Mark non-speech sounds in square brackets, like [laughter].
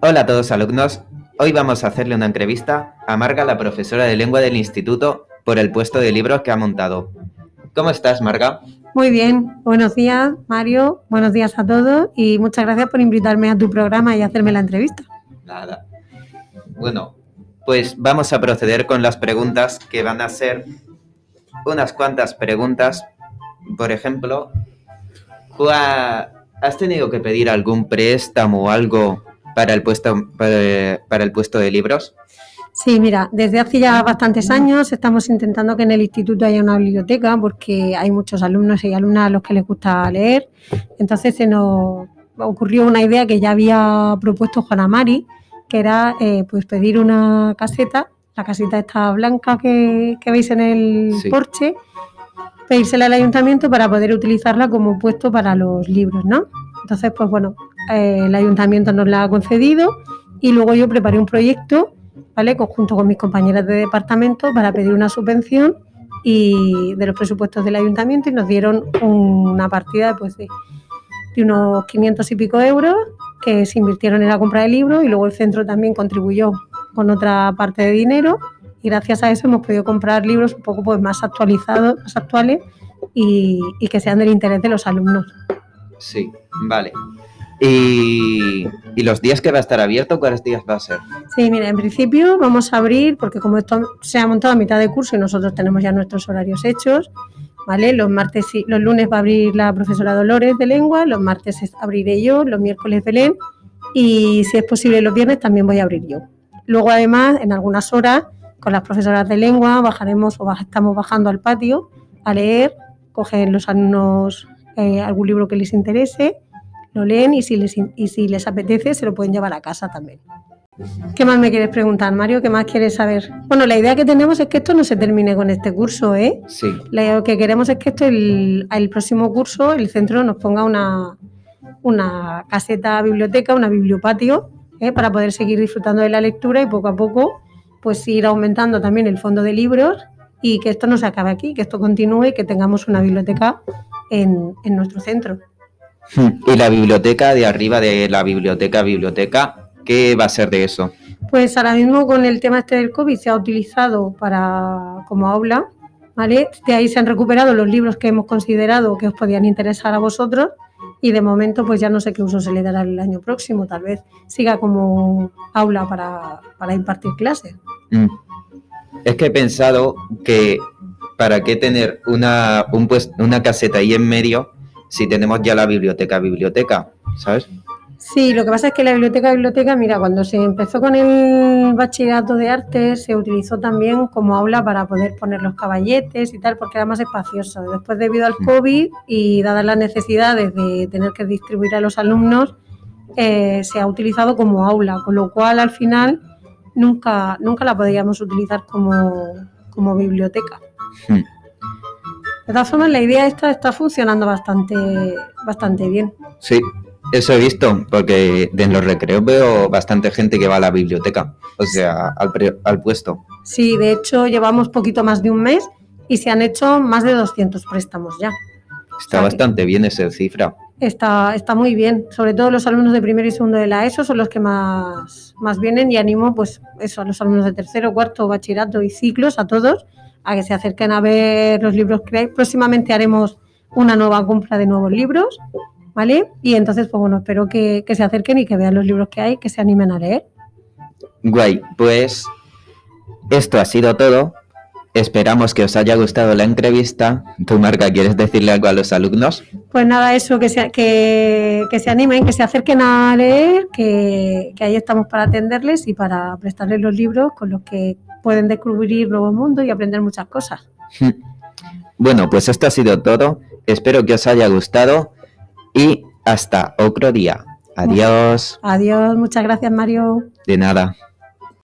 Hola a todos alumnos. Hoy vamos a hacerle una entrevista a Marga, la profesora de lengua del instituto, por el puesto de libros que ha montado. ¿Cómo estás, Marga? Muy bien, buenos días Mario, buenos días a todos y muchas gracias por invitarme a tu programa y hacerme la entrevista. Nada. Bueno, pues vamos a proceder con las preguntas que van a ser unas cuantas preguntas. Por ejemplo, ¿has tenido que pedir algún préstamo o algo para el puesto, para, el puesto de libros? Sí, mira, desde hace ya bastantes años estamos intentando que en el instituto haya una biblioteca porque hay muchos alumnos y alumnas a los que les gusta leer. Entonces se nos ocurrió una idea que ya había propuesto Juana Mari, que era eh, pues pedir una caseta, la caseta está blanca que, veis en el porche, pedírsela al ayuntamiento para poder utilizarla como puesto para los libros, ¿no? Entonces, pues bueno, eh, el ayuntamiento nos la ha concedido y luego yo preparé un proyecto, ¿vale? Conjunto con mis compañeras de departamento para pedir una subvención y de los presupuestos del ayuntamiento y nos dieron una partida pues, de, de unos 500 y pico euros que se invirtieron en la compra de libros y luego el centro también contribuyó con otra parte de dinero y gracias a eso hemos podido comprar libros un poco pues, más actualizados, más actuales y, y que sean del interés de los alumnos. Sí, vale. Y, los días que va a estar abierto, ¿cuáles días va a ser? Sí, mira, en principio vamos a abrir, porque como esto se ha montado a mitad de curso y nosotros tenemos ya nuestros horarios hechos, ¿vale? Los martes y los lunes va a abrir la profesora Dolores de lengua, los martes abriré yo, los miércoles Belén y si es posible los viernes también voy a abrir yo. Luego además, en algunas horas, con las profesoras de lengua bajaremos o estamos bajando al patio a leer, cogen los alumnos eh, algún libro que les interese lo leen y si, les, y si les apetece se lo pueden llevar a casa también. ¿Qué más me quieres preguntar, Mario? ¿Qué más quieres saber? Bueno, la idea que tenemos es que esto no se termine con este curso, ¿eh? Sí. Lo que queremos es que esto, el, el próximo curso, el centro nos ponga una, una caseta biblioteca, una bibliopatio, ¿eh? para poder seguir disfrutando de la lectura y poco a poco, pues ir aumentando también el fondo de libros y que esto no se acabe aquí, que esto continúe y que tengamos una biblioteca en, en nuestro centro. Y la biblioteca de arriba de la biblioteca, biblioteca, ¿qué va a ser de eso? Pues ahora mismo con el tema este del COVID se ha utilizado para como aula, ¿vale? De ahí se han recuperado los libros que hemos considerado que os podían interesar a vosotros y de momento pues ya no sé qué uso se le dará el año próximo, tal vez siga como aula para, impartir clases. Mm. Es que he pensado que para qué tener una, un pues, una caseta ahí en medio si tenemos ya la biblioteca, biblioteca, ¿sabes? Sí, lo que pasa es que la biblioteca, biblioteca, mira, cuando se empezó con el bachillerato de arte, se utilizó también como aula para poder poner los caballetes y tal, porque era más espacioso. Después, debido al mm. COVID y dadas las necesidades de tener que distribuir a los alumnos, eh, se ha utilizado como aula, con lo cual al final nunca, nunca la podíamos utilizar como, como biblioteca. Hmm. De todas formas, la idea esta está funcionando bastante, bastante bien. Sí, eso he visto, porque en los recreos veo bastante gente que va a la biblioteca, o sea, al, al puesto. Sí, de hecho llevamos poquito más de un mes y se han hecho más de 200 préstamos ya. Está bastante bien esa cifra. Está, está muy bien, sobre todo los alumnos de primero y segundo de la ESO son los que más, más vienen y animo pues eso, a los alumnos de tercero, cuarto, bachillerato y ciclos, a todos, a que se acerquen a ver los libros que hay. Próximamente haremos una nueva compra de nuevos libros, ¿vale? Y entonces, pues bueno, espero que, se acerquen y que vean los libros que hay, que se animen a leer. Guay, pues esto ha sido todo. Esperamos que os haya gustado la entrevista. ¿Tu Marca, quieres decirle algo a los alumnos? Pues nada, eso, que se, que, se animen, que se acerquen a leer, que, que ahí estamos para atenderles y para prestarles los libros con los que pueden descubrir nuevos mundos y aprender muchas cosas. [laughs] Bueno, pues esto ha sido todo. Espero que os haya gustado y hasta otro día. Adiós. Adiós, muchas gracias Mario. De nada.